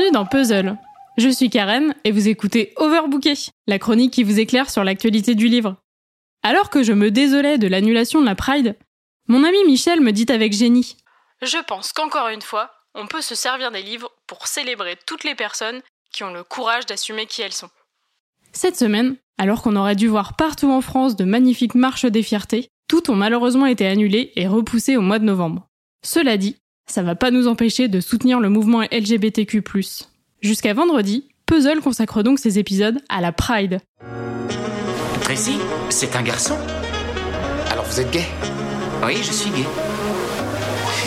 Bienvenue dans Puzzle. Je suis Karen et vous écoutez Overbooké, la chronique qui vous éclaire sur l'actualité du livre. Alors que je me désolais de l'annulation de la Pride, mon ami Michel me dit avec génie Je pense qu'encore une fois, on peut se servir des livres pour célébrer toutes les personnes qui ont le courage d'assumer qui elles sont. Cette semaine, alors qu'on aurait dû voir partout en France de magnifiques marches des fiertés, toutes ont malheureusement été annulées et repoussées au mois de novembre. Cela dit, ça va pas nous empêcher de soutenir le mouvement LGBTQ+. Jusqu'à vendredi, Puzzle consacre donc ses épisodes à la Pride. Tracy, c'est un garçon Alors vous êtes gay? Oui, je suis gay.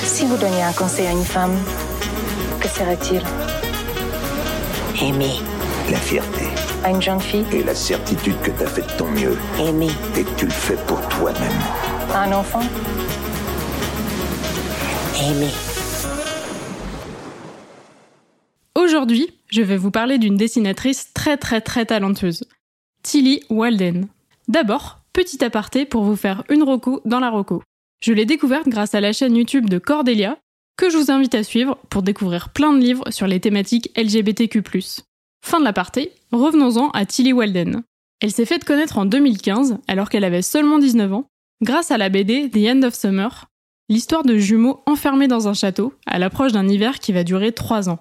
Si vous donniez un conseil à une femme, que serait-il? Aimer. La fierté. À une jeune fille? Et la certitude que t'as fait de ton mieux. Aimer. Et que tu le fais pour toi-même. À un enfant? Aimer. Aujourd'hui, je vais vous parler d'une dessinatrice très très très talentueuse, Tilly Walden. D'abord, petit aparté pour vous faire une roco dans la roco. Je l'ai découverte grâce à la chaîne YouTube de Cordelia, que je vous invite à suivre pour découvrir plein de livres sur les thématiques LGBTQ+. Fin de l'aparté, revenons-en à Tilly Walden. Elle s'est faite connaître en 2015, alors qu'elle avait seulement 19 ans, grâce à la BD The End of Summer, l'histoire de jumeaux enfermés dans un château, à l'approche d'un hiver qui va durer 3 ans.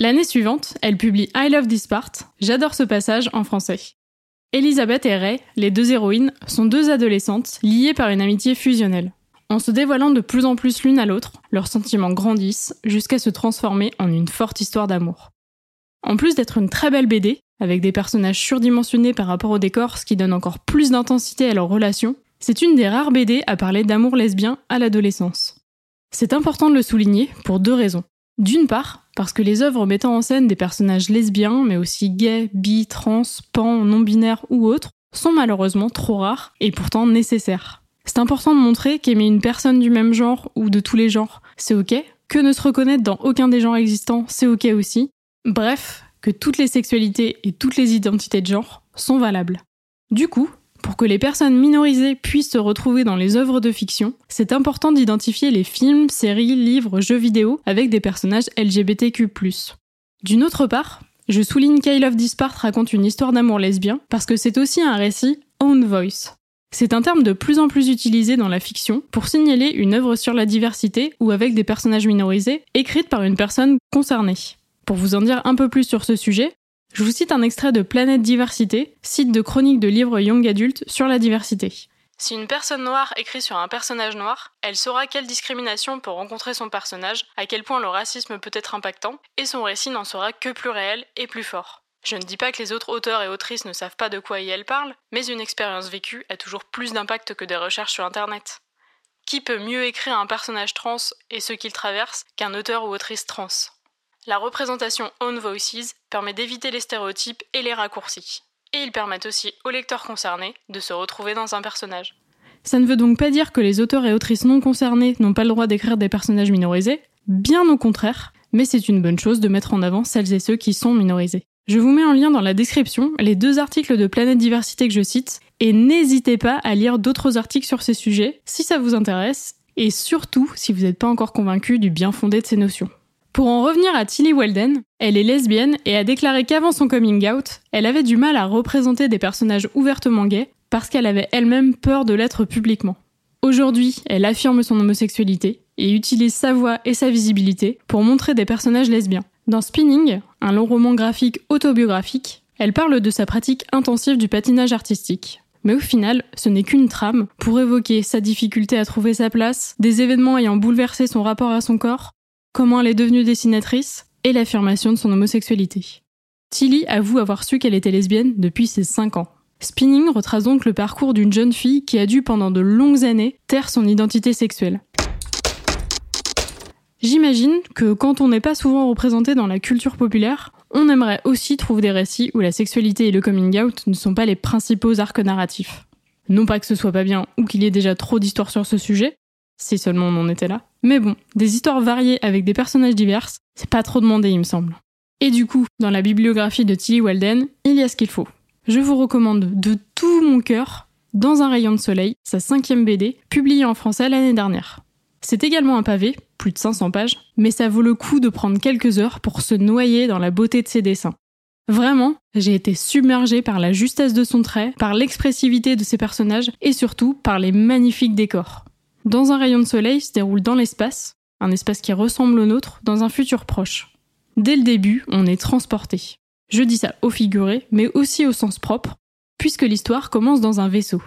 L'année suivante, elle publie I Love This Part, j'adore ce passage en français. Elisabeth et Ray, les deux héroïnes, sont deux adolescentes liées par une amitié fusionnelle. En se dévoilant de plus en plus l'une à l'autre, leurs sentiments grandissent jusqu'à se transformer en une forte histoire d'amour. En plus d'être une très belle BD, avec des personnages surdimensionnés par rapport au décor, ce qui donne encore plus d'intensité à leur relation, c'est une des rares BD à parler d'amour lesbien à l'adolescence. C'est important de le souligner pour deux raisons. D'une part, parce que les œuvres mettant en scène des personnages lesbiens, mais aussi gays, bi, trans, pan, non-binaires ou autres, sont malheureusement trop rares et pourtant nécessaires. C'est important de montrer qu'aimer une personne du même genre ou de tous les genres, c'est ok, que ne se reconnaître dans aucun des genres existants, c'est ok aussi. Bref, que toutes les sexualités et toutes les identités de genre sont valables. Du coup, pour que les personnes minorisées puissent se retrouver dans les œuvres de fiction, c'est important d'identifier les films, séries, livres, jeux vidéo avec des personnages LGBTQ+. D'une autre part, je souligne qu'I Love Dispart raconte une histoire d'amour lesbien parce que c'est aussi un récit own voice. C'est un terme de plus en plus utilisé dans la fiction pour signaler une œuvre sur la diversité ou avec des personnages minorisés écrite par une personne concernée. Pour vous en dire un peu plus sur ce sujet, je vous cite un extrait de Planète Diversité, site de chronique de livres young adultes sur la diversité. Si une personne noire écrit sur un personnage noir, elle saura quelle discrimination peut rencontrer son personnage, à quel point le racisme peut être impactant, et son récit n'en sera que plus réel et plus fort. Je ne dis pas que les autres auteurs et autrices ne savent pas de quoi elles parlent, mais une expérience vécue a toujours plus d'impact que des recherches sur Internet. Qui peut mieux écrire un personnage trans et ce qu'il traverse qu'un auteur ou autrice trans? La représentation Own Voices permet d'éviter les stéréotypes et les raccourcis. Et ils permettent aussi aux lecteurs concernés de se retrouver dans un personnage. Ça ne veut donc pas dire que les auteurs et autrices non concernés n'ont pas le droit d'écrire des personnages minorisés, bien au contraire, mais c'est une bonne chose de mettre en avant celles et ceux qui sont minorisés. Je vous mets en lien dans la description les deux articles de Planète Diversité que je cite, et n'hésitez pas à lire d'autres articles sur ces sujets si ça vous intéresse, et surtout si vous n'êtes pas encore convaincu du bien fondé de ces notions. Pour en revenir à Tilly Walden, elle est lesbienne et a déclaré qu'avant son coming out, elle avait du mal à représenter des personnages ouvertement gays parce qu'elle avait elle-même peur de l'être publiquement. Aujourd'hui, elle affirme son homosexualité et utilise sa voix et sa visibilité pour montrer des personnages lesbiens. Dans Spinning, un long roman graphique autobiographique, elle parle de sa pratique intensive du patinage artistique. Mais au final, ce n'est qu'une trame pour évoquer sa difficulté à trouver sa place, des événements ayant bouleversé son rapport à son corps, comment elle est devenue dessinatrice et l'affirmation de son homosexualité. Tilly avoue avoir su qu'elle était lesbienne depuis ses 5 ans. Spinning retrace donc le parcours d'une jeune fille qui a dû pendant de longues années taire son identité sexuelle. J'imagine que quand on n'est pas souvent représenté dans la culture populaire, on aimerait aussi trouver des récits où la sexualité et le coming out ne sont pas les principaux arcs narratifs. Non pas que ce soit pas bien ou qu'il y ait déjà trop d'histoires sur ce sujet, si seulement on en était là. Mais bon, des histoires variées avec des personnages divers, c'est pas trop demandé il me semble. Et du coup, dans la bibliographie de Tilly Walden, il y a ce qu'il faut. Je vous recommande de tout mon cœur Dans un rayon de soleil, sa cinquième BD, publiée en français l'année dernière. C'est également un pavé, plus de 500 pages, mais ça vaut le coup de prendre quelques heures pour se noyer dans la beauté de ses dessins. Vraiment, j'ai été submergée par la justesse de son trait, par l'expressivité de ses personnages et surtout par les magnifiques décors. Dans un rayon de soleil se déroule dans l'espace, un espace qui ressemble au nôtre, dans un futur proche. Dès le début, on est transporté. Je dis ça au figuré, mais aussi au sens propre, puisque l'histoire commence dans un vaisseau.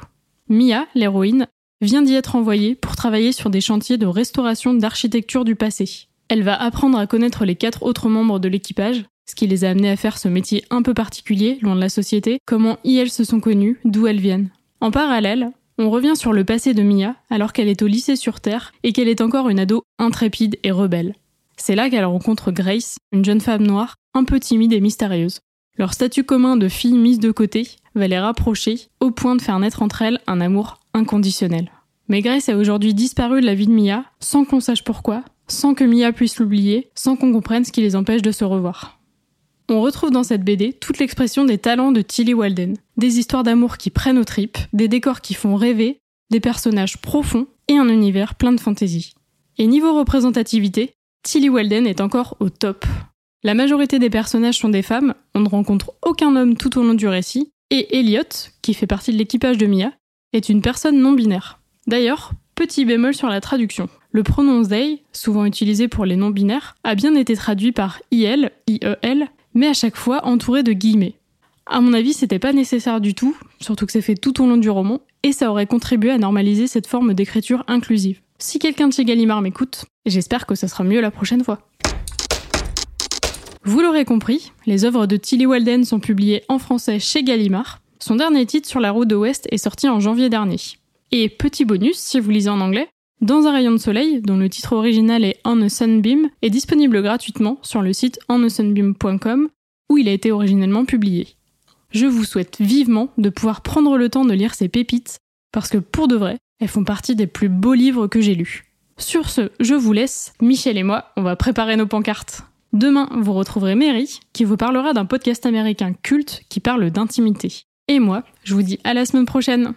Mia, l'héroïne, vient d'y être envoyée pour travailler sur des chantiers de restauration d'architecture du passé. Elle va apprendre à connaître les quatre autres membres de l'équipage, ce qui les a amenés à faire ce métier un peu particulier, loin de la société, comment y elles se sont connues, d'où elles viennent. En parallèle, on revient sur le passé de Mia alors qu'elle est au lycée sur Terre et qu'elle est encore une ado intrépide et rebelle. C'est là qu'elle rencontre Grace, une jeune femme noire, un peu timide et mystérieuse. Leur statut commun de fille mise de côté va les rapprocher au point de faire naître entre elles un amour inconditionnel. Mais Grace a aujourd'hui disparu de la vie de Mia sans qu'on sache pourquoi, sans que Mia puisse l'oublier, sans qu'on comprenne ce qui les empêche de se revoir. On retrouve dans cette BD toute l'expression des talents de Tilly Walden. Des histoires d'amour qui prennent aux tripes, des décors qui font rêver, des personnages profonds et un univers plein de fantaisie. Et niveau représentativité, Tilly Walden est encore au top. La majorité des personnages sont des femmes, on ne rencontre aucun homme tout au long du récit, et Elliot, qui fait partie de l'équipage de Mia, est une personne non binaire. D'ailleurs, petit bémol sur la traduction. Le pronom they, souvent utilisé pour les non binaires, a bien été traduit par IL, IEL, mais à chaque fois entouré de guillemets. À mon avis, c'était pas nécessaire du tout, surtout que c'est fait tout au long du roman, et ça aurait contribué à normaliser cette forme d'écriture inclusive. Si quelqu'un de chez Gallimard m'écoute, j'espère que ça sera mieux la prochaine fois. Vous l'aurez compris, les œuvres de Tilly Walden sont publiées en français chez Gallimard. Son dernier titre sur la route de l'Ouest est sorti en janvier dernier. Et petit bonus, si vous lisez en anglais, Dans un rayon de soleil, dont le titre original est On a Sunbeam, est disponible gratuitement sur le site onasunbeam.com où il a été originellement publié. Je vous souhaite vivement de pouvoir prendre le temps de lire ces pépites, parce que pour de vrai, elles font partie des plus beaux livres que j'ai lus. Sur ce, je vous laisse, Michel et moi, on va préparer nos pancartes. Demain, vous retrouverez Mary, qui vous parlera d'un podcast américain culte qui parle d'intimité. Et moi, je vous dis à la semaine prochaine